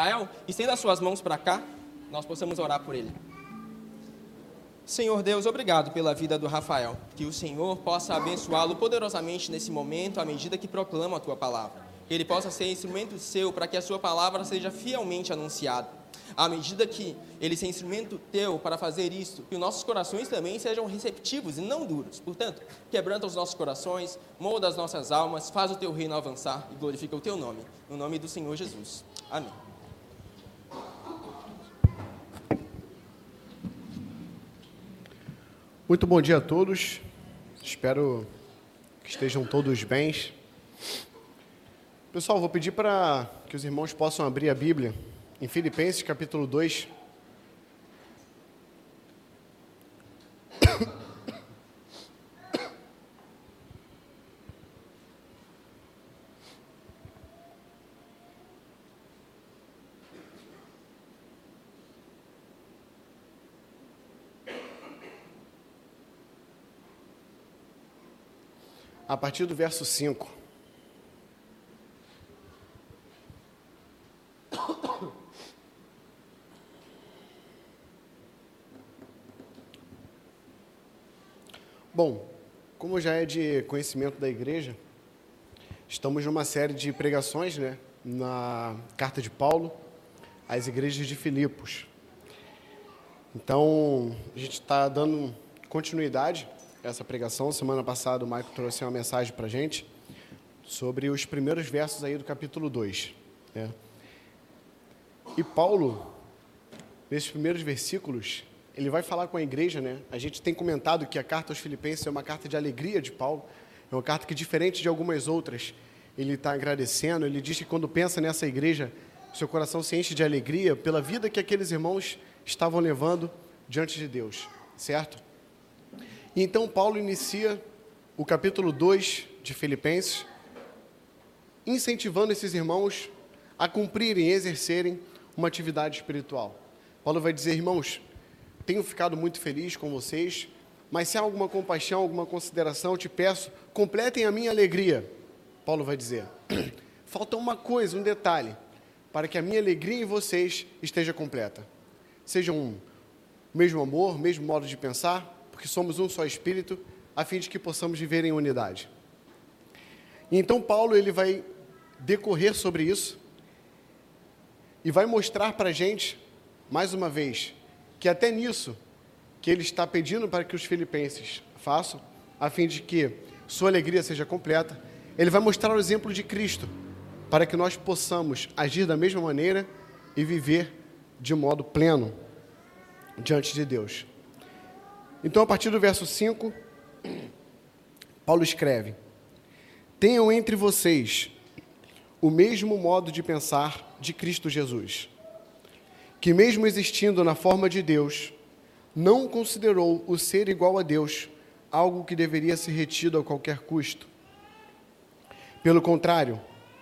Rafael? Estenda as suas mãos para cá, nós possamos orar por ele. Senhor Deus, obrigado pela vida do Rafael. Que o Senhor possa abençoá-lo poderosamente nesse momento, à medida que proclama a tua palavra. Que ele possa ser instrumento seu para que a sua palavra seja fielmente anunciada. À medida que ele seja instrumento teu para fazer isso, que os nossos corações também sejam receptivos e não duros. Portanto, quebranta os nossos corações, molda as nossas almas, faz o teu reino avançar e glorifica o teu nome. No nome do Senhor Jesus. Amém. Muito bom dia a todos. Espero que estejam todos bem. Pessoal, vou pedir para que os irmãos possam abrir a Bíblia em Filipenses capítulo 2. A partir do verso 5. Bom, como já é de conhecimento da igreja, estamos numa série de pregações, né, na carta de Paulo às igrejas de Filipos. Então, a gente está dando continuidade essa pregação. Semana passada o Maico trouxe uma mensagem para a gente sobre os primeiros versos aí do capítulo 2. Né? E Paulo, nesses primeiros versículos, ele vai falar com a igreja, né? A gente tem comentado que a carta aos Filipenses é uma carta de alegria de Paulo, é uma carta que, diferente de algumas outras, ele está agradecendo. Ele diz que quando pensa nessa igreja, seu coração se enche de alegria pela vida que aqueles irmãos estavam levando diante de Deus, certo? E então Paulo inicia o capítulo 2 de Filipenses, incentivando esses irmãos a cumprirem e exercerem uma atividade espiritual. Paulo vai dizer, irmãos, tenho ficado muito feliz com vocês, mas se há alguma compaixão, alguma consideração, te peço, completem a minha alegria. Paulo vai dizer, falta uma coisa, um detalhe, para que a minha alegria em vocês esteja completa. Sejam um mesmo amor, mesmo modo de pensar, porque somos um só espírito, a fim de que possamos viver em unidade. E então Paulo ele vai decorrer sobre isso e vai mostrar para a gente, mais uma vez, que até nisso que ele está pedindo para que os filipenses façam, a fim de que sua alegria seja completa, ele vai mostrar o exemplo de Cristo, para que nós possamos agir da mesma maneira e viver de modo pleno diante de Deus. Então, a partir do verso 5, Paulo escreve: Tenham entre vocês o mesmo modo de pensar de Cristo Jesus, que, mesmo existindo na forma de Deus, não considerou o ser igual a Deus algo que deveria ser retido a qualquer custo. Pelo contrário,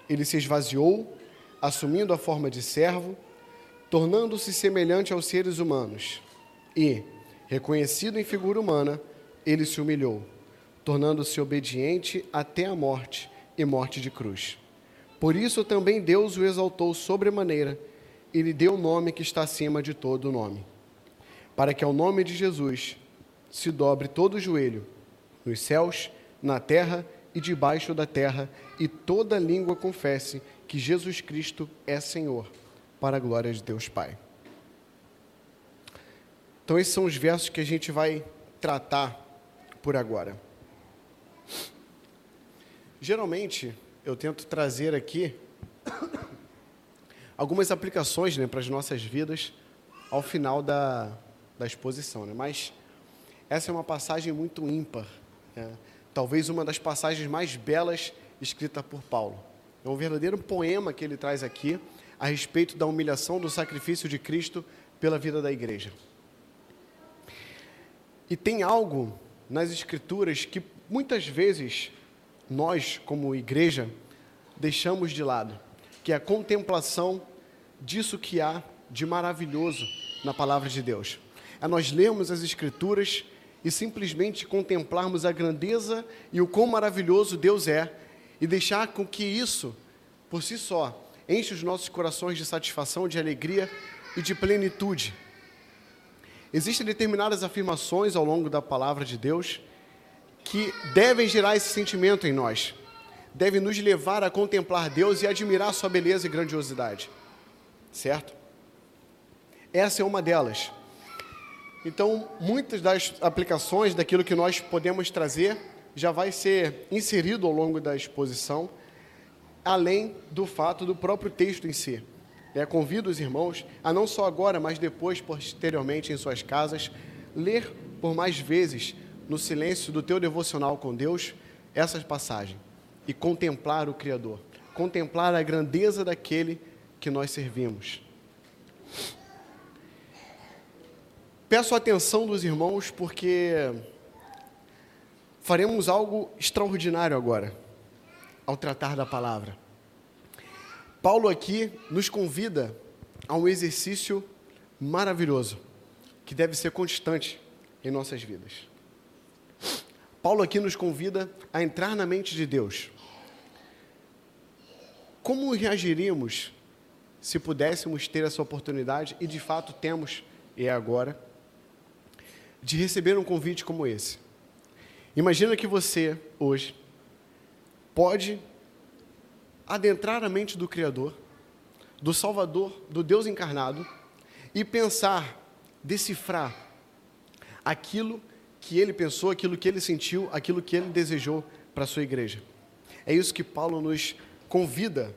ele se esvaziou, assumindo a forma de servo, tornando-se semelhante aos seres humanos e, Reconhecido em figura humana, ele se humilhou, tornando-se obediente até a morte e morte de cruz. Por isso também Deus o exaltou sobremaneira e lhe deu o nome que está acima de todo nome, para que ao nome de Jesus se dobre todo o joelho, nos céus, na terra e debaixo da terra, e toda língua confesse que Jesus Cristo é Senhor, para a glória de Deus Pai. Então, esses são os versos que a gente vai tratar por agora. Geralmente, eu tento trazer aqui algumas aplicações né, para as nossas vidas ao final da, da exposição, né? mas essa é uma passagem muito ímpar, né? talvez uma das passagens mais belas escrita por Paulo. É um verdadeiro poema que ele traz aqui a respeito da humilhação do sacrifício de Cristo pela vida da igreja. E tem algo nas Escrituras que muitas vezes nós, como igreja, deixamos de lado, que é a contemplação disso que há de maravilhoso na palavra de Deus. É nós lermos as Escrituras e simplesmente contemplarmos a grandeza e o quão maravilhoso Deus é e deixar com que isso, por si só, enche os nossos corações de satisfação, de alegria e de plenitude. Existem determinadas afirmações ao longo da palavra de Deus que devem gerar esse sentimento em nós, devem nos levar a contemplar Deus e admirar Sua beleza e grandiosidade, certo? Essa é uma delas. Então, muitas das aplicações daquilo que nós podemos trazer já vai ser inserido ao longo da exposição, além do fato do próprio texto em si. É, convido os irmãos a não só agora, mas depois, posteriormente, em suas casas, ler por mais vezes, no silêncio do teu devocional com Deus, essa passagem e contemplar o Criador, contemplar a grandeza daquele que nós servimos. Peço a atenção dos irmãos porque faremos algo extraordinário agora, ao tratar da palavra. Paulo aqui nos convida a um exercício maravilhoso, que deve ser constante em nossas vidas. Paulo aqui nos convida a entrar na mente de Deus. Como reagiríamos se pudéssemos ter essa oportunidade, e de fato temos, e é agora, de receber um convite como esse? Imagina que você, hoje, pode adentrar a mente do Criador, do Salvador, do Deus encarnado, e pensar, decifrar aquilo que ele pensou, aquilo que ele sentiu, aquilo que ele desejou para a sua igreja. É isso que Paulo nos convida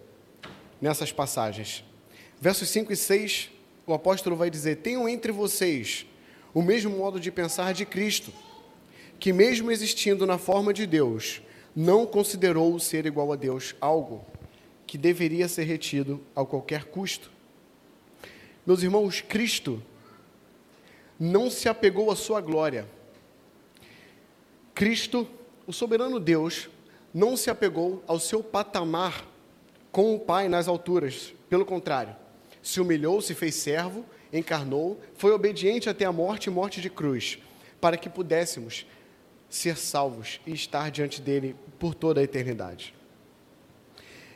nessas passagens. Versos 5 e 6, o apóstolo vai dizer: Tenham entre vocês o mesmo modo de pensar de Cristo que, mesmo existindo na forma de Deus, não considerou o ser igual a Deus algo que deveria ser retido a qualquer custo. Meus irmãos, Cristo não se apegou à sua glória. Cristo, o soberano Deus, não se apegou ao seu patamar com o Pai nas alturas. Pelo contrário, se humilhou, se fez servo, encarnou, foi obediente até a morte e morte de cruz, para que pudéssemos ser salvos e estar diante dele por toda a eternidade.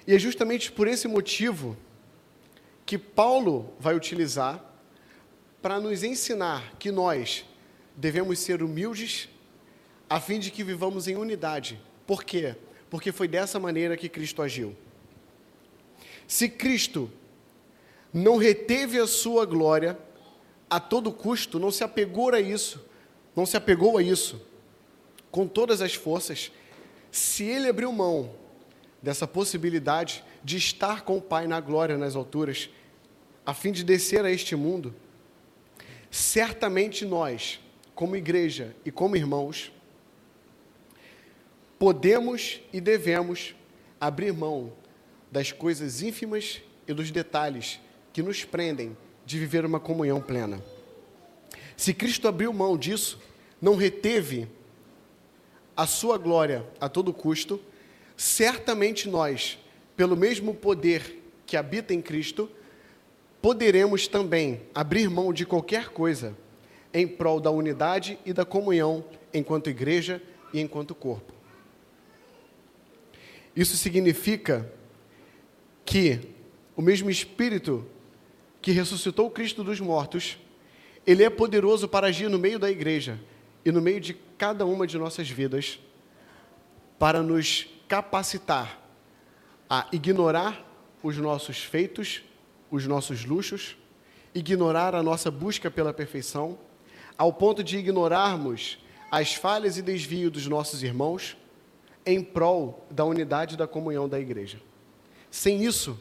E é justamente por esse motivo que Paulo vai utilizar para nos ensinar que nós devemos ser humildes a fim de que vivamos em unidade. Por quê? Porque foi dessa maneira que Cristo agiu. Se Cristo não reteve a sua glória a todo custo, não se apegou a isso, não se apegou a isso, com todas as forças, se ele abriu mão dessa possibilidade de estar com o Pai na glória nas alturas, a fim de descer a este mundo, certamente nós, como igreja e como irmãos, podemos e devemos abrir mão das coisas ínfimas e dos detalhes que nos prendem de viver uma comunhão plena. Se Cristo abriu mão disso, não reteve a sua glória a todo custo, certamente nós, pelo mesmo poder que habita em Cristo, poderemos também abrir mão de qualquer coisa em prol da unidade e da comunhão enquanto igreja e enquanto corpo. Isso significa que o mesmo Espírito que ressuscitou Cristo dos mortos, ele é poderoso para agir no meio da igreja e no meio de cada uma de nossas vidas para nos capacitar a ignorar os nossos feitos, os nossos luxos, ignorar a nossa busca pela perfeição, ao ponto de ignorarmos as falhas e desvio dos nossos irmãos em prol da unidade da comunhão da igreja. Sem isso,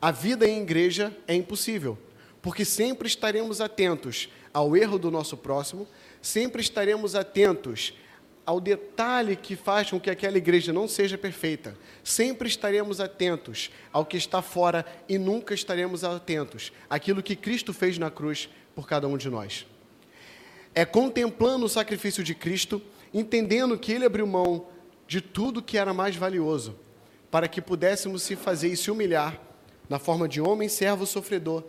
a vida em igreja é impossível, porque sempre estaremos atentos ao erro do nosso próximo, sempre estaremos atentos ao detalhe que faz com que aquela igreja não seja perfeita. Sempre estaremos atentos ao que está fora e nunca estaremos atentos àquilo que Cristo fez na cruz por cada um de nós. É contemplando o sacrifício de Cristo, entendendo que Ele abriu mão de tudo que era mais valioso, para que pudéssemos se fazer e se humilhar na forma de homem, servo, sofredor,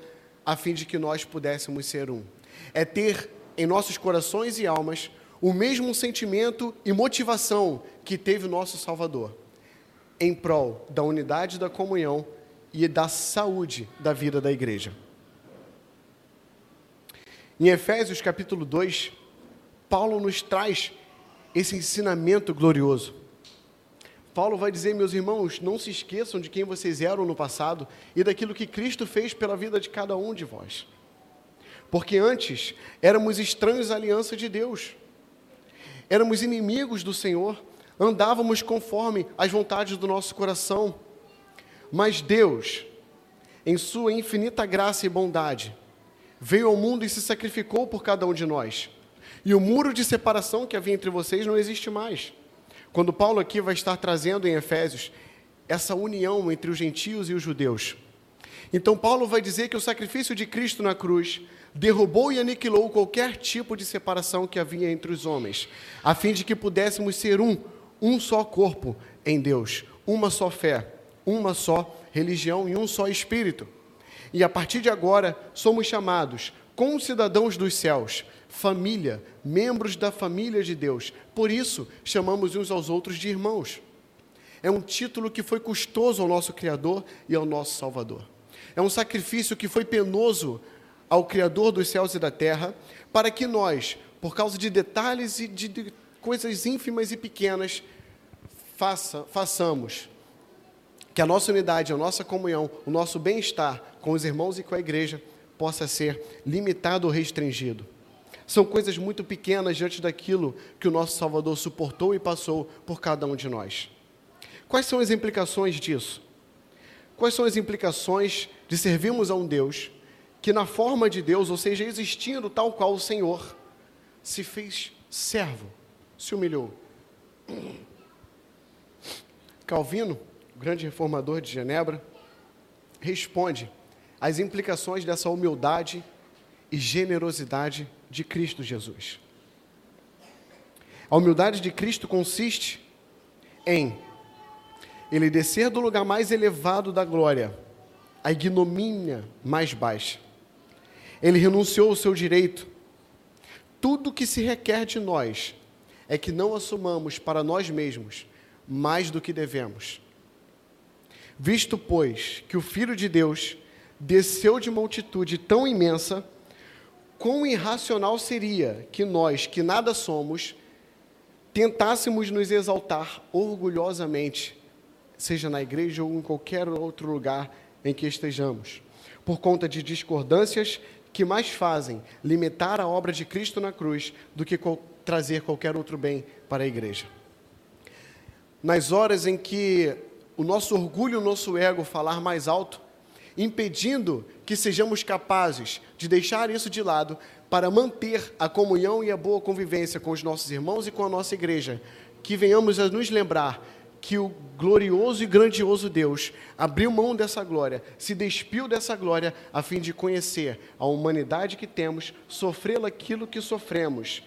a fim de que nós pudéssemos ser um. É ter em nossos corações e almas o mesmo sentimento e motivação que teve o nosso Salvador, em prol da unidade da comunhão e da saúde da vida da igreja. Em Efésios capítulo 2, Paulo nos traz esse ensinamento glorioso. Paulo vai dizer, meus irmãos, não se esqueçam de quem vocês eram no passado e daquilo que Cristo fez pela vida de cada um de vós. Porque antes éramos estranhos à aliança de Deus, éramos inimigos do Senhor, andávamos conforme as vontades do nosso coração. Mas Deus, em Sua infinita graça e bondade, veio ao mundo e se sacrificou por cada um de nós. E o muro de separação que havia entre vocês não existe mais. Quando Paulo aqui vai estar trazendo em Efésios essa união entre os gentios e os judeus. Então, Paulo vai dizer que o sacrifício de Cristo na cruz derrubou e aniquilou qualquer tipo de separação que havia entre os homens, a fim de que pudéssemos ser um, um só corpo em Deus, uma só fé, uma só religião e um só espírito. E a partir de agora, somos chamados concidadãos dos céus, família, membros da família de Deus. Por isso, chamamos uns aos outros de irmãos. É um título que foi custoso ao nosso Criador e ao nosso Salvador. É um sacrifício que foi penoso ao Criador dos céus e da terra, para que nós, por causa de detalhes e de, de coisas ínfimas e pequenas, faça, façamos que a nossa unidade, a nossa comunhão, o nosso bem-estar com os irmãos e com a igreja possa ser limitado ou restringido. São coisas muito pequenas diante daquilo que o nosso Salvador suportou e passou por cada um de nós. Quais são as implicações disso? Quais são as implicações de servirmos a um Deus que, na forma de Deus, ou seja, existindo tal qual o Senhor, se fez servo, se humilhou? Calvino, grande reformador de Genebra, responde às implicações dessa humildade e generosidade de Cristo Jesus. A humildade de Cristo consiste em ele descer do lugar mais elevado da glória, à ignomínia mais baixa. Ele renunciou ao seu direito. Tudo que se requer de nós é que não assumamos para nós mesmos mais do que devemos. Visto, pois, que o Filho de Deus desceu de multitude tão imensa, quão irracional seria que nós, que nada somos, tentássemos nos exaltar orgulhosamente, seja na igreja ou em qualquer outro lugar em que estejamos, por conta de discordâncias que mais fazem limitar a obra de Cristo na cruz do que trazer qualquer outro bem para a igreja. Nas horas em que o nosso orgulho, o nosso ego falar mais alto, impedindo que sejamos capazes de deixar isso de lado para manter a comunhão e a boa convivência com os nossos irmãos e com a nossa igreja, que venhamos a nos lembrar que o glorioso e grandioso Deus abriu mão dessa glória, se despiu dessa glória, a fim de conhecer a humanidade que temos, sofrer aquilo que sofremos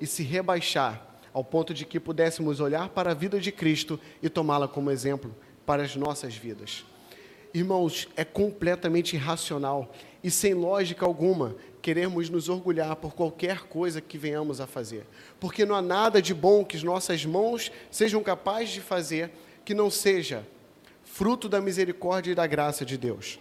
e se rebaixar ao ponto de que pudéssemos olhar para a vida de Cristo e tomá-la como exemplo para as nossas vidas. Irmãos, é completamente irracional e sem lógica alguma queremos nos orgulhar por qualquer coisa que venhamos a fazer, porque não há nada de bom que as nossas mãos sejam capazes de fazer que não seja fruto da misericórdia e da graça de Deus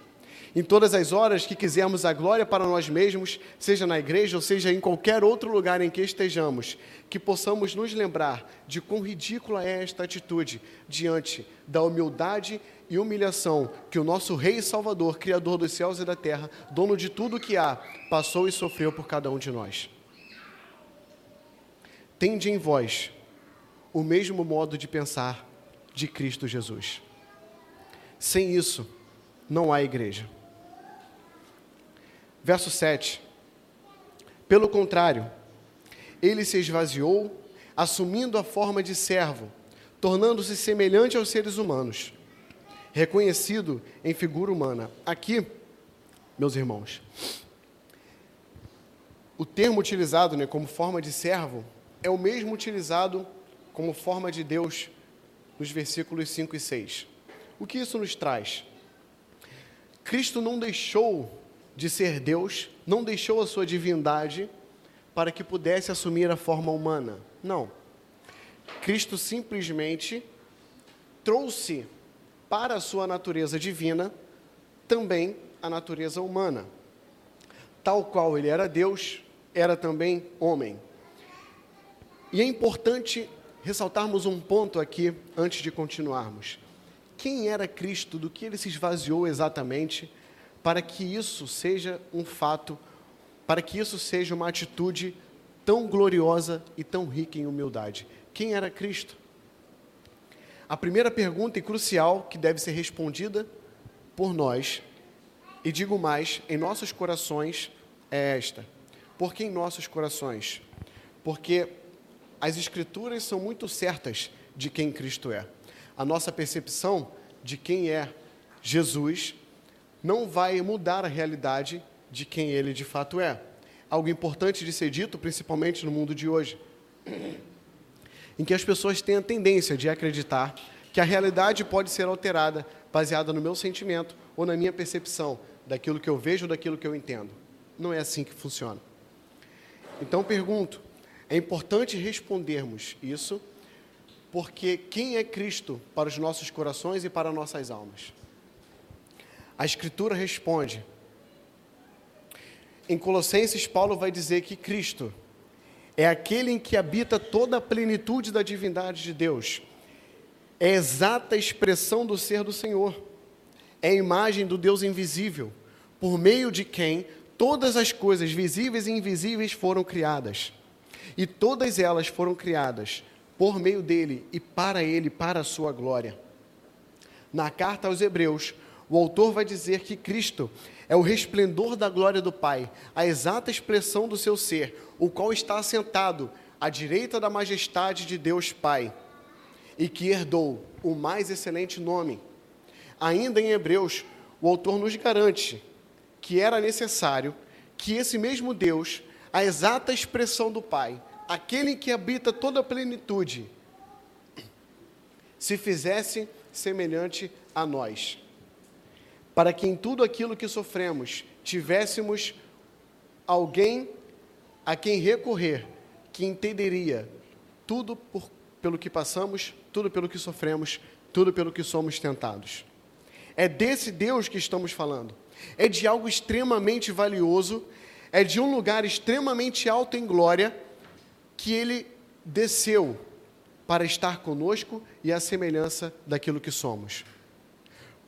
em todas as horas que quisermos a glória para nós mesmos, seja na igreja ou seja em qualquer outro lugar em que estejamos, que possamos nos lembrar de quão ridícula é esta atitude diante da humildade e humilhação que o nosso Rei e Salvador, Criador dos céus e da terra, dono de tudo que há, passou e sofreu por cada um de nós. Tende em vós o mesmo modo de pensar de Cristo Jesus. Sem isso, não há igreja. Verso 7. Pelo contrário, ele se esvaziou, assumindo a forma de servo, tornando-se semelhante aos seres humanos, reconhecido em figura humana. Aqui, meus irmãos, o termo utilizado né, como forma de servo é o mesmo utilizado como forma de Deus nos versículos 5 e 6. O que isso nos traz? Cristo não deixou de ser Deus, não deixou a sua divindade para que pudesse assumir a forma humana. Não. Cristo simplesmente trouxe para a sua natureza divina também a natureza humana. Tal qual ele era Deus, era também homem. E é importante ressaltarmos um ponto aqui antes de continuarmos. Quem era Cristo, do que ele se esvaziou exatamente, para que isso seja um fato, para que isso seja uma atitude tão gloriosa e tão rica em humildade? Quem era Cristo? A primeira pergunta e crucial que deve ser respondida por nós, e digo mais, em nossos corações, é esta: por que em nossos corações? Porque as Escrituras são muito certas de quem Cristo é. A nossa percepção de quem é Jesus não vai mudar a realidade de quem ele de fato é. Algo importante de ser dito, principalmente no mundo de hoje, em que as pessoas têm a tendência de acreditar que a realidade pode ser alterada baseada no meu sentimento ou na minha percepção daquilo que eu vejo daquilo que eu entendo. Não é assim que funciona. Então pergunto: é importante respondermos isso, porque quem é Cristo para os nossos corações e para nossas almas? A Escritura responde. Em Colossenses, Paulo vai dizer que Cristo é aquele em que habita toda a plenitude da divindade de Deus. É a exata expressão do ser do Senhor. É a imagem do Deus invisível, por meio de quem todas as coisas visíveis e invisíveis foram criadas. E todas elas foram criadas por meio dele e para ele, para a sua glória. Na carta aos Hebreus, o autor vai dizer que Cristo é o resplendor da glória do Pai, a exata expressão do seu ser, o qual está assentado à direita da majestade de Deus Pai, e que herdou o mais excelente nome. Ainda em Hebreus, o autor nos garante que era necessário que esse mesmo Deus, a exata expressão do Pai, aquele que habita toda a plenitude, se fizesse semelhante a nós, para que em tudo aquilo que sofremos tivéssemos alguém a quem recorrer, que entenderia tudo por, pelo que passamos, tudo pelo que sofremos, tudo pelo que somos tentados. É desse Deus que estamos falando é de algo extremamente valioso, é de um lugar extremamente alto em glória, que ele desceu para estar conosco e a semelhança daquilo que somos.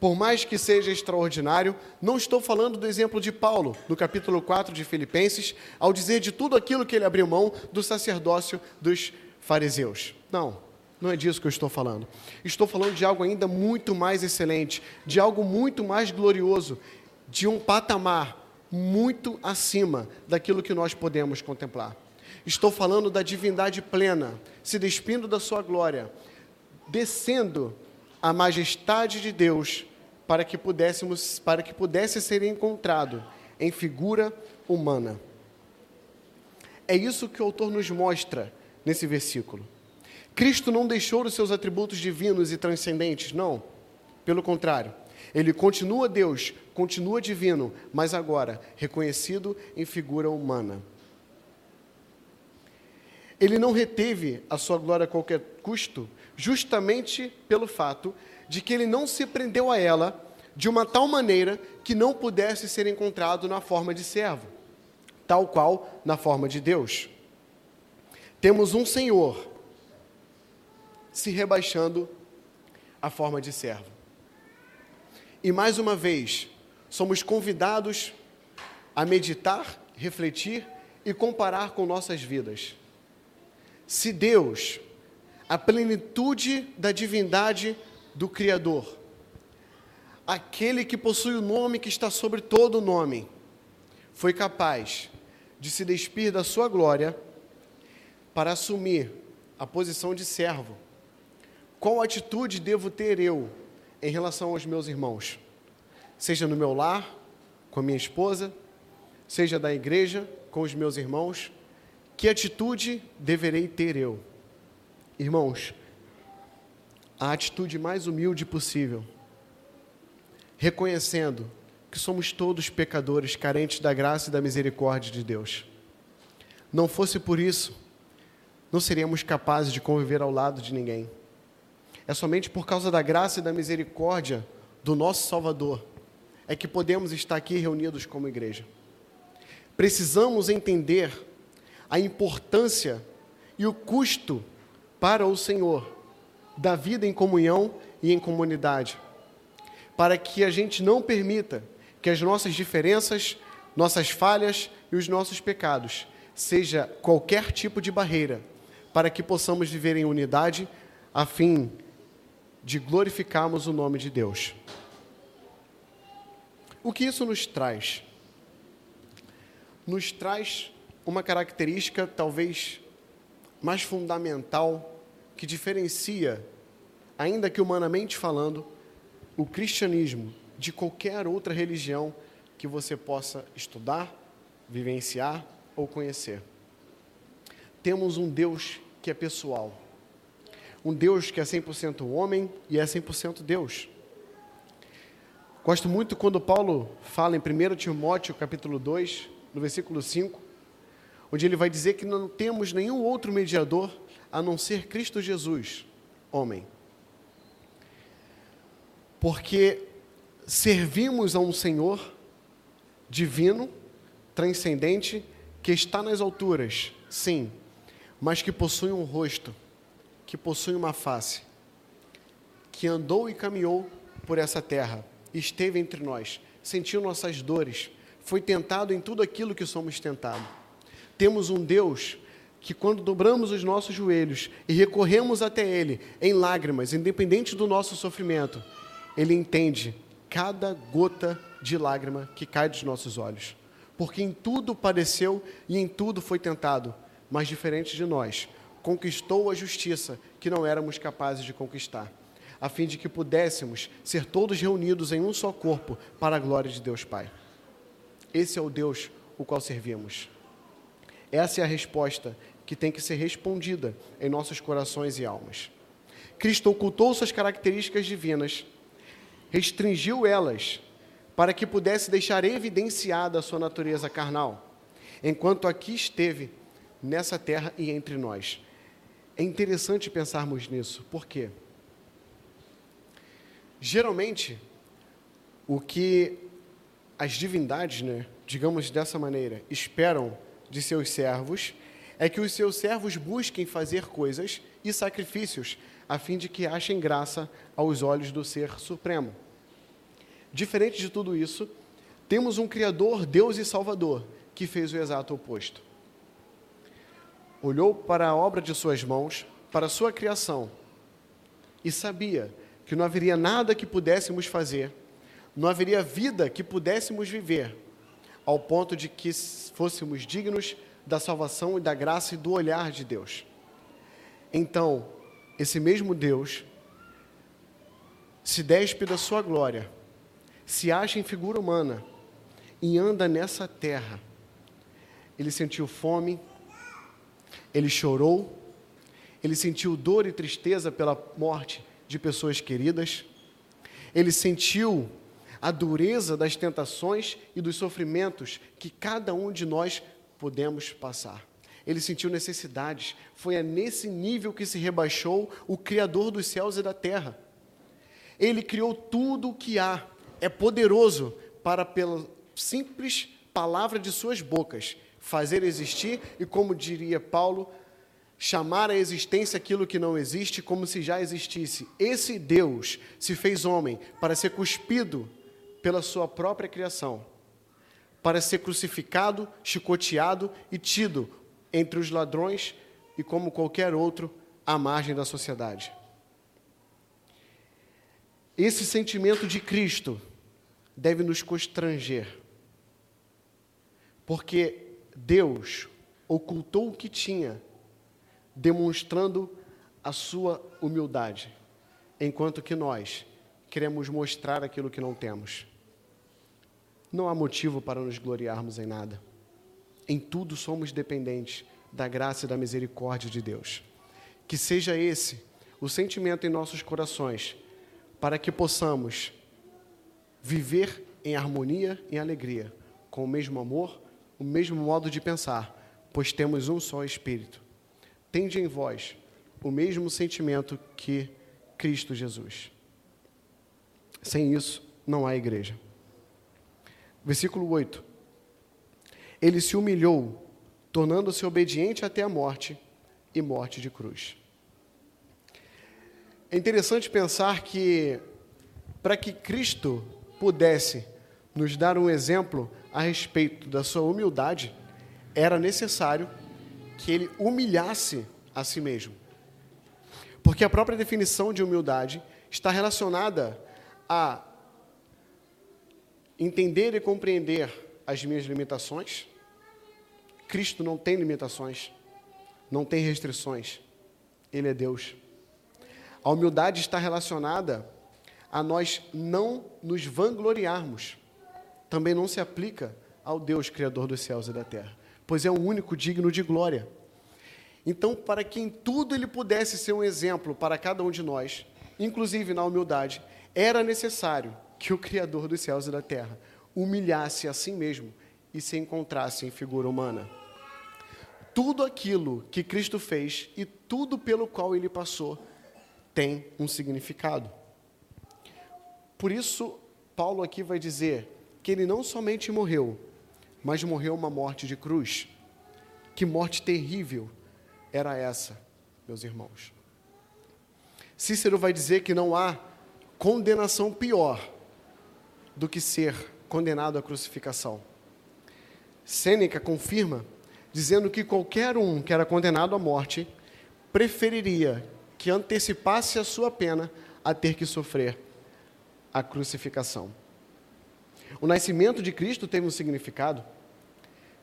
Por mais que seja extraordinário, não estou falando do exemplo de Paulo, no capítulo 4 de Filipenses, ao dizer de tudo aquilo que ele abriu mão do sacerdócio dos fariseus. Não, não é disso que eu estou falando. Estou falando de algo ainda muito mais excelente, de algo muito mais glorioso, de um patamar muito acima daquilo que nós podemos contemplar. Estou falando da divindade plena, se despindo da sua glória, descendo a majestade de Deus para que pudéssemos, para que pudesse ser encontrado em figura humana. É isso que o autor nos mostra nesse versículo. Cristo não deixou os seus atributos divinos e transcendentes, não. Pelo contrário, ele continua Deus, continua divino, mas agora reconhecido em figura humana. Ele não reteve a sua glória a qualquer custo, justamente pelo fato de que ele não se prendeu a ela de uma tal maneira que não pudesse ser encontrado na forma de servo, tal qual na forma de Deus. Temos um Senhor se rebaixando a forma de servo. E mais uma vez, somos convidados a meditar, refletir e comparar com nossas vidas. Se Deus, a plenitude da divindade do Criador, aquele que possui o nome que está sobre todo o nome, foi capaz de se despir da sua glória para assumir a posição de servo, qual atitude devo ter eu em relação aos meus irmãos, seja no meu lar, com a minha esposa, seja da igreja, com os meus irmãos, que atitude deverei ter eu? Irmãos, a atitude mais humilde possível, reconhecendo que somos todos pecadores carentes da graça e da misericórdia de Deus. Não fosse por isso, não seríamos capazes de conviver ao lado de ninguém. É somente por causa da graça e da misericórdia do nosso Salvador é que podemos estar aqui reunidos como igreja. Precisamos entender a importância e o custo para o Senhor da vida em comunhão e em comunidade, para que a gente não permita que as nossas diferenças, nossas falhas e os nossos pecados seja qualquer tipo de barreira para que possamos viver em unidade a fim de glorificarmos o nome de Deus. O que isso nos traz? Nos traz uma característica talvez mais fundamental que diferencia, ainda que humanamente falando, o cristianismo de qualquer outra religião que você possa estudar, vivenciar ou conhecer. Temos um Deus que é pessoal. Um Deus que é 100% homem e é 100% Deus. Gosto muito quando Paulo fala em 1 Timóteo, capítulo 2, no versículo 5, onde ele vai dizer que não temos nenhum outro mediador a não ser Cristo Jesus, homem. Porque servimos a um Senhor divino, transcendente, que está nas alturas, sim, mas que possui um rosto, que possui uma face, que andou e caminhou por essa terra esteve entre nós, sentiu nossas dores, foi tentado em tudo aquilo que somos tentados. Temos um Deus que, quando dobramos os nossos joelhos e recorremos até Ele em lágrimas, independente do nosso sofrimento, Ele entende cada gota de lágrima que cai dos nossos olhos. Porque em tudo padeceu e em tudo foi tentado, mas diferente de nós, conquistou a justiça que não éramos capazes de conquistar a fim de que pudéssemos ser todos reunidos em um só corpo para a glória de Deus Pai. Esse é o Deus o qual servimos. Essa é a resposta que tem que ser respondida em nossos corações e almas. Cristo ocultou suas características divinas, restringiu elas para que pudesse deixar evidenciada a sua natureza carnal, enquanto aqui esteve nessa terra e entre nós. É interessante pensarmos nisso, por quê? Geralmente, o que as divindades, né, digamos dessa maneira, esperam de seus servos é que os seus servos busquem fazer coisas e sacrifícios a fim de que achem graça aos olhos do Ser Supremo. Diferente de tudo isso, temos um Criador, Deus e Salvador, que fez o exato oposto. Olhou para a obra de suas mãos, para a sua criação, e sabia que não haveria nada que pudéssemos fazer, não haveria vida que pudéssemos viver, ao ponto de que fôssemos dignos da salvação e da graça e do olhar de Deus. Então, esse mesmo Deus se despe da sua glória, se acha em figura humana e anda nessa terra. Ele sentiu fome, ele chorou, ele sentiu dor e tristeza pela morte de pessoas queridas. Ele sentiu a dureza das tentações e dos sofrimentos que cada um de nós podemos passar. Ele sentiu necessidades. Foi a nesse nível que se rebaixou o Criador dos céus e da terra. Ele criou tudo o que há. É poderoso para, pela simples palavra de suas bocas, fazer existir e, como diria Paulo, chamar à existência aquilo que não existe como se já existisse. Esse Deus se fez homem para ser cuspido pela sua própria criação, para ser crucificado, chicoteado e tido entre os ladrões e como qualquer outro à margem da sociedade. Esse sentimento de Cristo deve nos constranger, porque Deus ocultou o que tinha demonstrando a sua humildade, enquanto que nós queremos mostrar aquilo que não temos. Não há motivo para nos gloriarmos em nada. Em tudo somos dependentes da graça e da misericórdia de Deus. Que seja esse o sentimento em nossos corações, para que possamos viver em harmonia e alegria, com o mesmo amor, o mesmo modo de pensar, pois temos um só Espírito tende em vós o mesmo sentimento que Cristo Jesus. Sem isso, não há igreja. Versículo 8. Ele se humilhou, tornando-se obediente até a morte e morte de cruz. É interessante pensar que, para que Cristo pudesse nos dar um exemplo a respeito da sua humildade, era necessário que ele humilhasse a si mesmo. Porque a própria definição de humildade está relacionada a entender e compreender as minhas limitações. Cristo não tem limitações, não tem restrições. Ele é Deus. A humildade está relacionada a nós não nos vangloriarmos. Também não se aplica ao Deus Criador dos céus e da terra, pois é o único digno de glória. Então, para que em tudo ele pudesse ser um exemplo para cada um de nós, inclusive na humildade, era necessário que o Criador dos céus e da terra humilhasse a si mesmo e se encontrasse em figura humana. Tudo aquilo que Cristo fez e tudo pelo qual ele passou tem um significado. Por isso, Paulo aqui vai dizer que ele não somente morreu, mas morreu uma morte de cruz. Que morte terrível era essa, meus irmãos? Cícero vai dizer que não há condenação pior do que ser condenado à crucificação. Sêneca confirma, dizendo que qualquer um que era condenado à morte preferiria que antecipasse a sua pena a ter que sofrer a crucificação. O nascimento de Cristo teve um significado.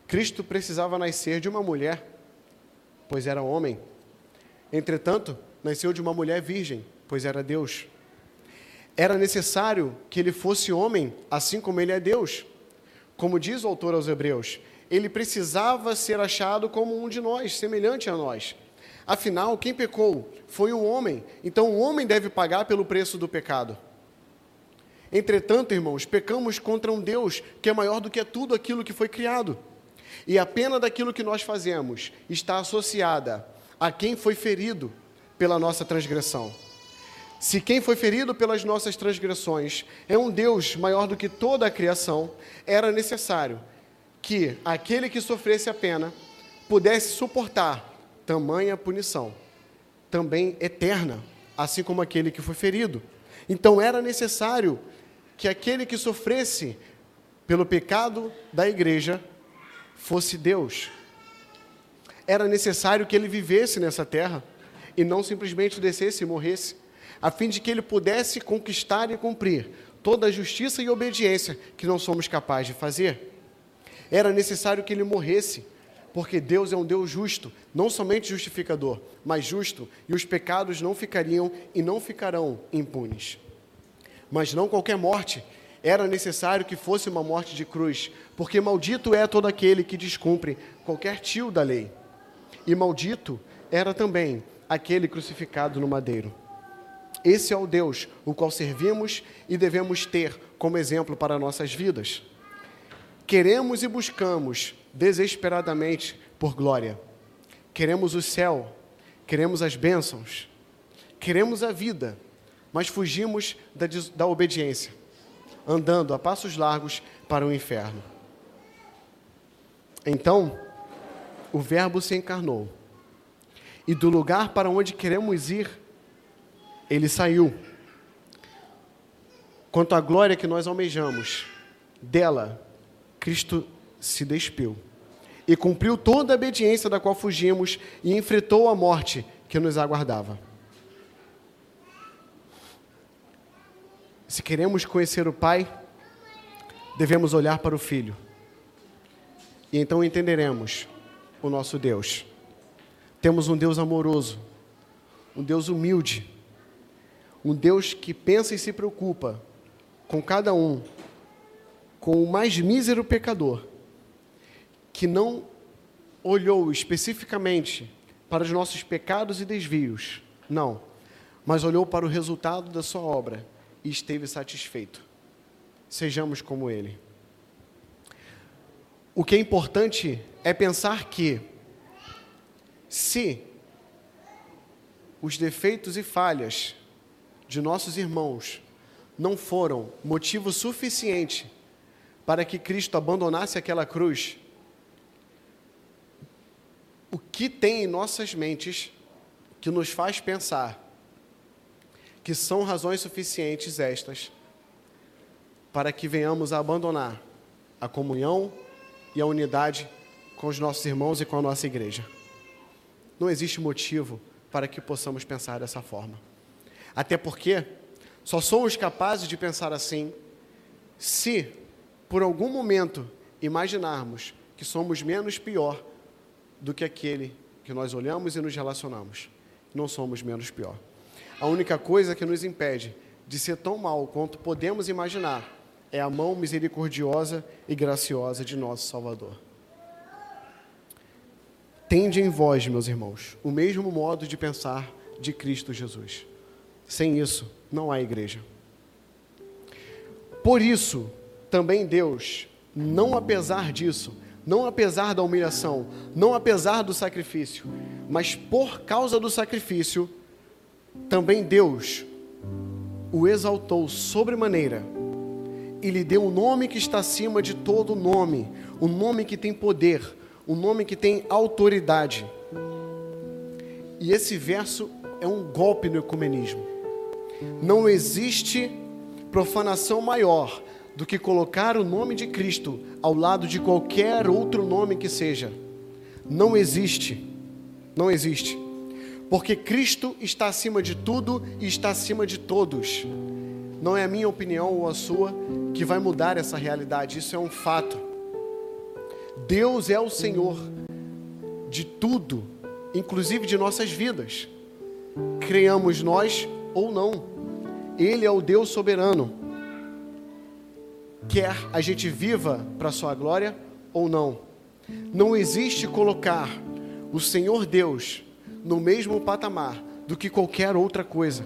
Cristo precisava nascer de uma mulher, pois era homem. Entretanto, nasceu de uma mulher virgem, pois era Deus. Era necessário que ele fosse homem, assim como ele é Deus. Como diz o autor aos Hebreus, ele precisava ser achado como um de nós, semelhante a nós. Afinal, quem pecou foi o homem, então o homem deve pagar pelo preço do pecado. Entretanto, irmãos, pecamos contra um Deus que é maior do que tudo aquilo que foi criado. E a pena daquilo que nós fazemos está associada a quem foi ferido pela nossa transgressão. Se quem foi ferido pelas nossas transgressões é um Deus maior do que toda a criação, era necessário que aquele que sofresse a pena pudesse suportar tamanha punição, também eterna, assim como aquele que foi ferido. Então era necessário que aquele que sofresse pelo pecado da igreja fosse Deus. Era necessário que ele vivesse nessa terra e não simplesmente descesse e morresse, a fim de que ele pudesse conquistar e cumprir toda a justiça e obediência que não somos capazes de fazer. Era necessário que ele morresse, porque Deus é um Deus justo, não somente justificador, mas justo, e os pecados não ficariam e não ficarão impunes mas não qualquer morte. Era necessário que fosse uma morte de cruz, porque maldito é todo aquele que descumpre qualquer tio da lei. E maldito era também aquele crucificado no madeiro. Esse é o Deus o qual servimos e devemos ter como exemplo para nossas vidas. Queremos e buscamos desesperadamente por glória. Queremos o céu, queremos as bênçãos, queremos a vida mas fugimos da, da obediência, andando a passos largos para o inferno. Então, o Verbo se encarnou, e do lugar para onde queremos ir, ele saiu. Quanto à glória que nós almejamos, dela, Cristo se despiu e cumpriu toda a obediência da qual fugimos e enfrentou a morte que nos aguardava. Se queremos conhecer o Pai, devemos olhar para o Filho. E então entenderemos o nosso Deus. Temos um Deus amoroso, um Deus humilde, um Deus que pensa e se preocupa com cada um, com o mais mísero pecador, que não olhou especificamente para os nossos pecados e desvios, não, mas olhou para o resultado da sua obra e esteve satisfeito. Sejamos como ele. O que é importante é pensar que, se os defeitos e falhas de nossos irmãos não foram motivo suficiente para que Cristo abandonasse aquela cruz, o que tem em nossas mentes que nos faz pensar que são razões suficientes estas para que venhamos a abandonar a comunhão e a unidade com os nossos irmãos e com a nossa igreja. Não existe motivo para que possamos pensar dessa forma. Até porque só somos capazes de pensar assim se, por algum momento, imaginarmos que somos menos pior do que aquele que nós olhamos e nos relacionamos. Não somos menos pior. A única coisa que nos impede de ser tão mal quanto podemos imaginar é a mão misericordiosa e graciosa de nosso Salvador. Tende em vós, meus irmãos, o mesmo modo de pensar de Cristo Jesus. Sem isso, não há igreja. Por isso, também Deus, não apesar disso, não apesar da humilhação, não apesar do sacrifício, mas por causa do sacrifício, também Deus o exaltou sobremaneira e lhe deu um nome que está acima de todo nome, um nome que tem poder, um nome que tem autoridade. E esse verso é um golpe no ecumenismo. Não existe profanação maior do que colocar o nome de Cristo ao lado de qualquer outro nome que seja. Não existe. Não existe. Porque Cristo está acima de tudo e está acima de todos. Não é a minha opinião ou a sua que vai mudar essa realidade, isso é um fato. Deus é o Senhor de tudo, inclusive de nossas vidas. Creamos nós ou não. Ele é o Deus soberano. Quer a gente viva para a sua glória ou não. Não existe colocar o Senhor Deus no mesmo patamar do que qualquer outra coisa.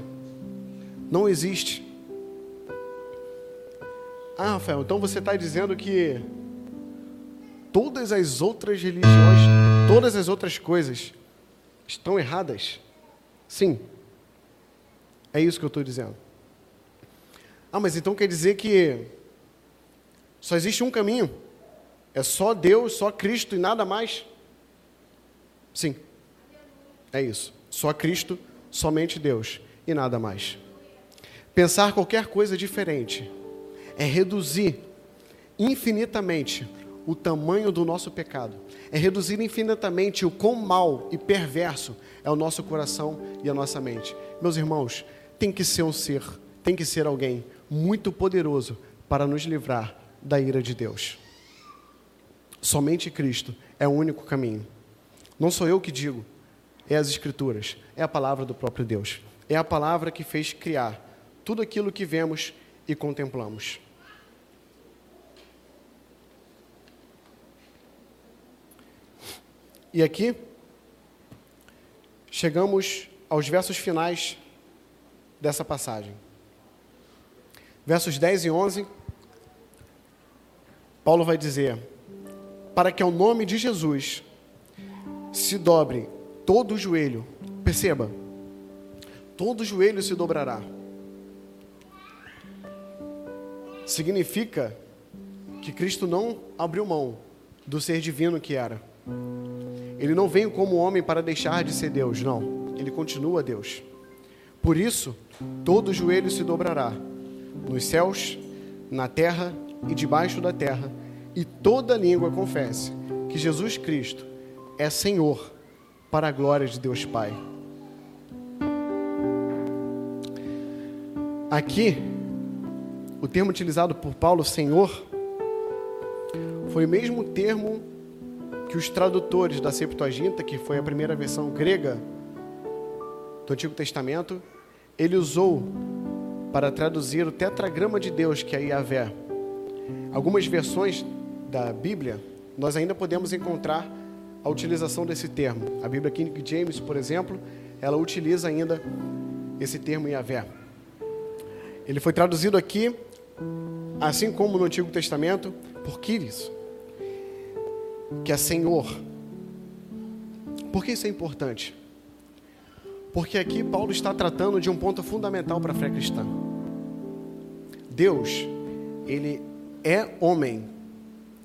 Não existe. Ah, Rafael, então você está dizendo que todas as outras religiões, todas as outras coisas estão erradas? Sim. É isso que eu estou dizendo. Ah, mas então quer dizer que só existe um caminho? É só Deus, só Cristo e nada mais? Sim. É isso. Só Cristo, somente Deus e nada mais. Pensar qualquer coisa diferente é reduzir infinitamente o tamanho do nosso pecado. É reduzir infinitamente o quão mal e perverso é o nosso coração e a nossa mente. Meus irmãos, tem que ser um ser, tem que ser alguém muito poderoso para nos livrar da ira de Deus. Somente Cristo é o único caminho. Não sou eu que digo, é as Escrituras, é a palavra do próprio Deus. É a palavra que fez criar tudo aquilo que vemos e contemplamos. E aqui, chegamos aos versos finais dessa passagem. Versos 10 e 11, Paulo vai dizer: Para que ao nome de Jesus se dobre todo o joelho, perceba, todo o joelho se dobrará. Significa que Cristo não abriu mão do ser divino que era. Ele não veio como homem para deixar de ser Deus, não. Ele continua Deus. Por isso, todo joelho se dobrará, nos céus, na terra e debaixo da terra, e toda língua confesse que Jesus Cristo é Senhor, para a glória de Deus Pai. Aqui, o termo utilizado por Paulo, Senhor, foi o mesmo termo que os tradutores da Septuaginta, que foi a primeira versão grega do Antigo Testamento, ele usou para traduzir o tetragrama de Deus, que é Yahvé. Algumas versões da Bíblia, nós ainda podemos encontrar a utilização desse termo. A Bíblia King James, por exemplo, ela utiliza ainda esse termo Yahvé. Ele foi traduzido aqui, assim como no Antigo Testamento, por Quiris, que é Senhor. Por que isso é importante? Porque aqui Paulo está tratando de um ponto fundamental para a fé cristã. Deus, ele é homem,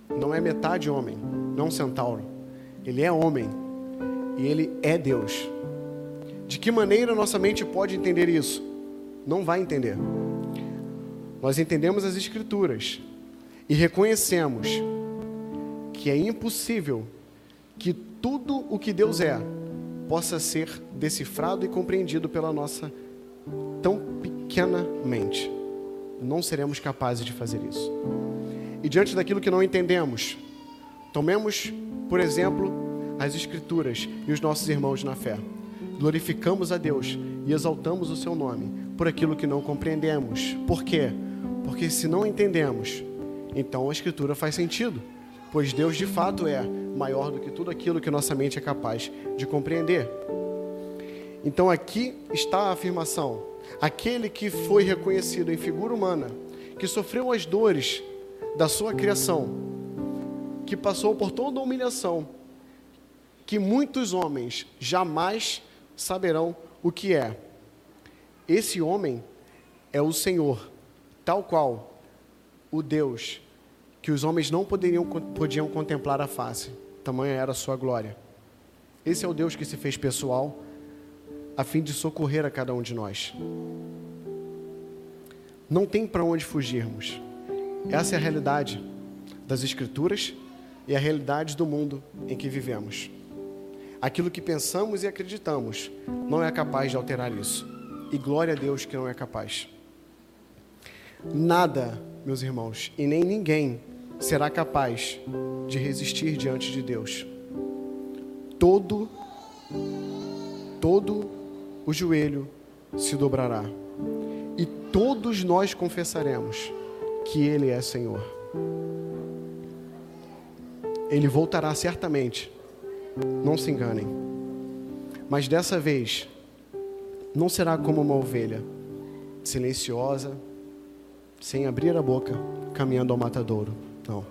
não é metade homem, não um centauro. Ele é homem e ele é Deus. De que maneira nossa mente pode entender isso? Não vai entender. Nós entendemos as Escrituras e reconhecemos que é impossível que tudo o que Deus é possa ser decifrado e compreendido pela nossa tão pequena mente. Não seremos capazes de fazer isso. E diante daquilo que não entendemos, tomemos, por exemplo, as Escrituras e os nossos irmãos na fé. Glorificamos a Deus e exaltamos o seu nome por aquilo que não compreendemos. Por quê? Porque se não entendemos, então a Escritura faz sentido, pois Deus de fato é maior do que tudo aquilo que nossa mente é capaz de compreender. Então aqui está a afirmação: aquele que foi reconhecido em figura humana, que sofreu as dores da sua criação, que passou por toda a humilhação, que muitos homens jamais saberão o que é. Esse homem é o Senhor, tal qual o Deus que os homens não poderiam, podiam contemplar a face, tamanha era a sua glória. Esse é o Deus que se fez pessoal, a fim de socorrer a cada um de nós. Não tem para onde fugirmos. Essa é a realidade das Escrituras e a realidade do mundo em que vivemos. Aquilo que pensamos e acreditamos não é capaz de alterar isso. E glória a Deus que não é capaz. Nada, meus irmãos, e nem ninguém será capaz de resistir diante de Deus. Todo, todo o joelho se dobrará e todos nós confessaremos que Ele é Senhor. Ele voltará certamente, não se enganem, mas dessa vez não será como uma ovelha silenciosa, sem abrir a boca, caminhando ao matadouro. Não.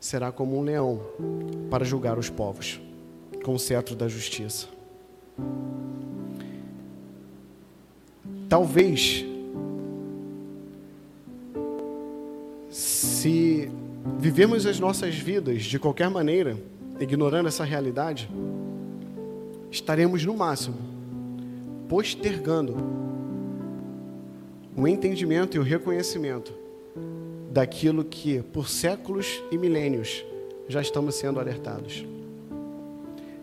Será como um leão para julgar os povos, com o cetro da justiça. Talvez, se vivemos as nossas vidas de qualquer maneira, ignorando essa realidade, estaremos no máximo postergando o entendimento e o reconhecimento daquilo que por séculos e milênios já estamos sendo alertados.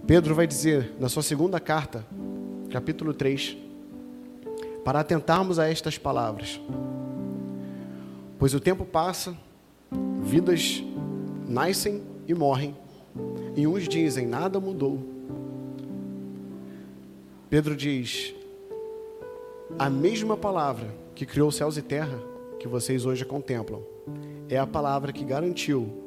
Pedro vai dizer na sua segunda carta, capítulo 3, para atentarmos a estas palavras. Pois o tempo passa, vidas nascem e morrem, e uns dizem: nada mudou. Pedro diz: a mesma palavra que criou céus e terra, que vocês hoje contemplam, é a palavra que garantiu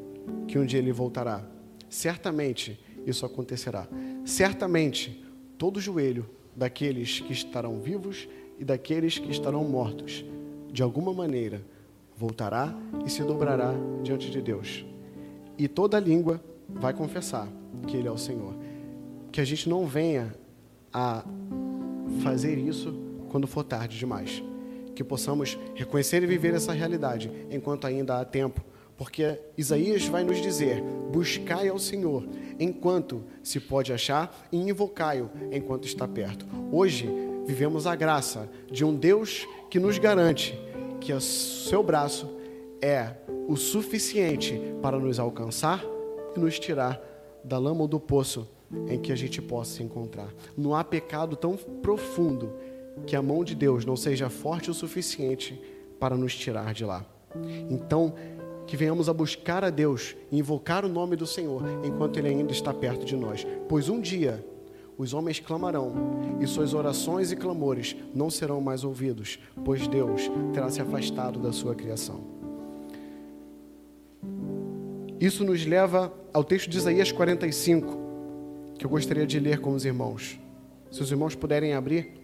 que um dia ele voltará. Certamente isso acontecerá. Certamente todo joelho daqueles que estarão vivos e daqueles que estarão mortos, de alguma maneira, voltará e se dobrará diante de Deus. E toda língua vai confessar que Ele é o Senhor. Que a gente não venha a fazer isso quando for tarde demais que possamos reconhecer e viver essa realidade enquanto ainda há tempo, porque Isaías vai nos dizer: buscai ao Senhor enquanto se pode achar e invocai-o enquanto está perto. Hoje vivemos a graça de um Deus que nos garante que o seu braço é o suficiente para nos alcançar e nos tirar da lama ou do poço em que a gente possa se encontrar. Não há pecado tão profundo que a mão de Deus não seja forte o suficiente para nos tirar de lá. Então, que venhamos a buscar a Deus e invocar o nome do Senhor enquanto Ele ainda está perto de nós, pois um dia os homens clamarão e suas orações e clamores não serão mais ouvidos, pois Deus terá se afastado da sua criação. Isso nos leva ao texto de Isaías 45, que eu gostaria de ler com os irmãos. Se os irmãos puderem abrir.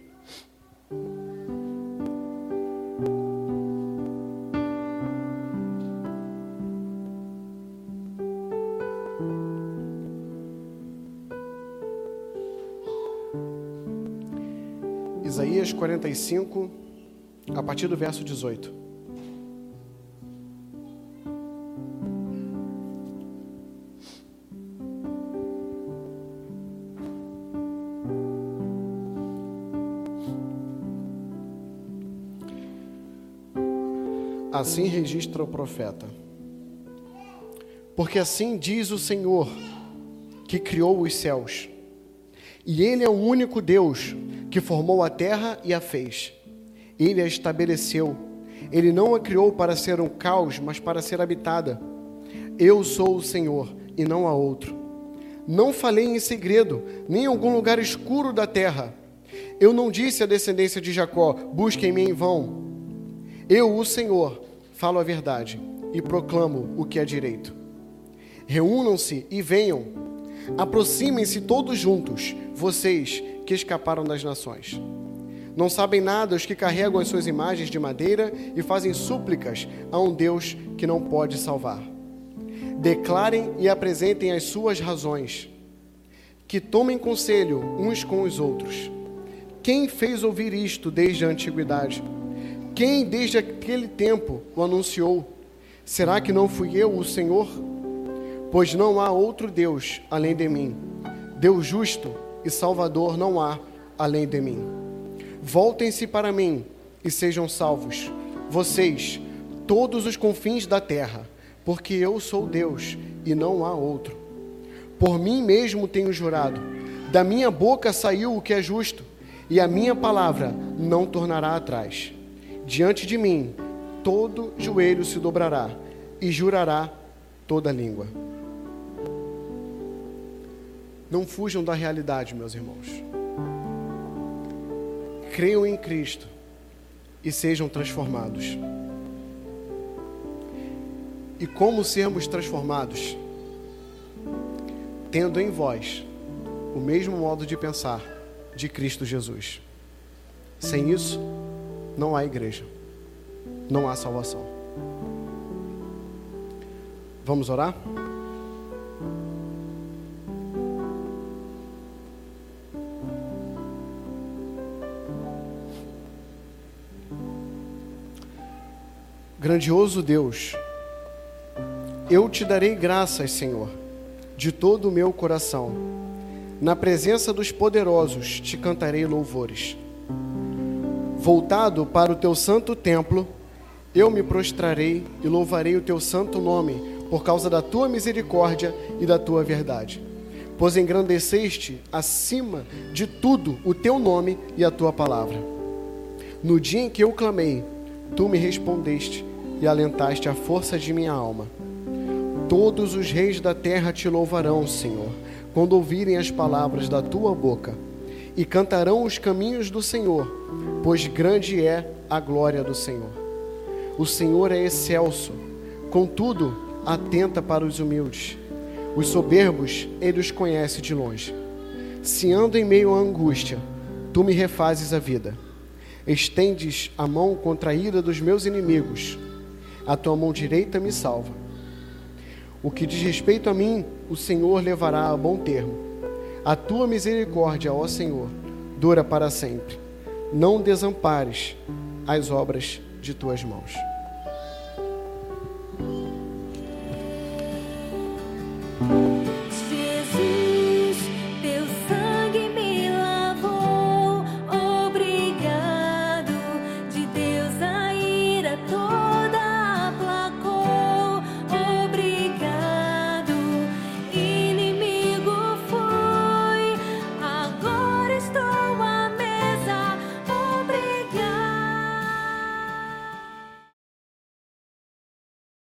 45, a partir do verso 18. Assim registra o profeta. Porque assim diz o Senhor, que criou os céus. E Ele é o único Deus que formou a terra e a fez. Ele a estabeleceu. Ele não a criou para ser um caos, mas para ser habitada. Eu sou o Senhor e não há outro. Não falei em segredo, nem em algum lugar escuro da terra. Eu não disse à descendência de Jacó: busquem-me em vão. Eu, o Senhor, falo a verdade e proclamo o que é direito. Reúnam-se e venham. Aproximem-se todos juntos, vocês que escaparam das nações. Não sabem nada os que carregam as suas imagens de madeira e fazem súplicas a um Deus que não pode salvar. Declarem e apresentem as suas razões. Que tomem conselho uns com os outros. Quem fez ouvir isto desde a antiguidade? Quem desde aquele tempo o anunciou? Será que não fui eu, o Senhor? Pois não há outro Deus além de mim. Deus justo e Salvador não há além de mim. Voltem-se para mim e sejam salvos, vocês, todos os confins da terra, porque eu sou Deus e não há outro. Por mim mesmo tenho jurado, da minha boca saiu o que é justo e a minha palavra não tornará atrás. Diante de mim, todo joelho se dobrará e jurará toda língua. Não fujam da realidade, meus irmãos. Creiam em Cristo e sejam transformados. E como sermos transformados? Tendo em vós o mesmo modo de pensar de Cristo Jesus. Sem isso, não há igreja, não há salvação. Vamos orar? Grandioso Deus, eu te darei graças, Senhor, de todo o meu coração na presença dos poderosos te cantarei louvores. Voltado para o teu santo templo, eu me prostrarei e louvarei o teu santo nome, por causa da tua misericórdia e da tua verdade. Pois engrandeceste acima de tudo o teu nome e a tua palavra. No dia em que eu clamei, tu me respondeste e alentaste a força de minha alma. Todos os reis da terra te louvarão, Senhor quando ouvirem as palavras da tua boca, e cantarão os caminhos do Senhor, pois grande é a glória do Senhor. O Senhor é excelso, contudo, atenta para os humildes. Os soberbos ele os conhece de longe. Se ando em meio à angústia, tu me refazes a vida. Estendes a mão contra a ira dos meus inimigos. A tua mão direita me salva. O que diz respeito a mim, o Senhor levará a bom termo. A tua misericórdia, ó Senhor, dura para sempre. Não desampares as obras de tuas mãos.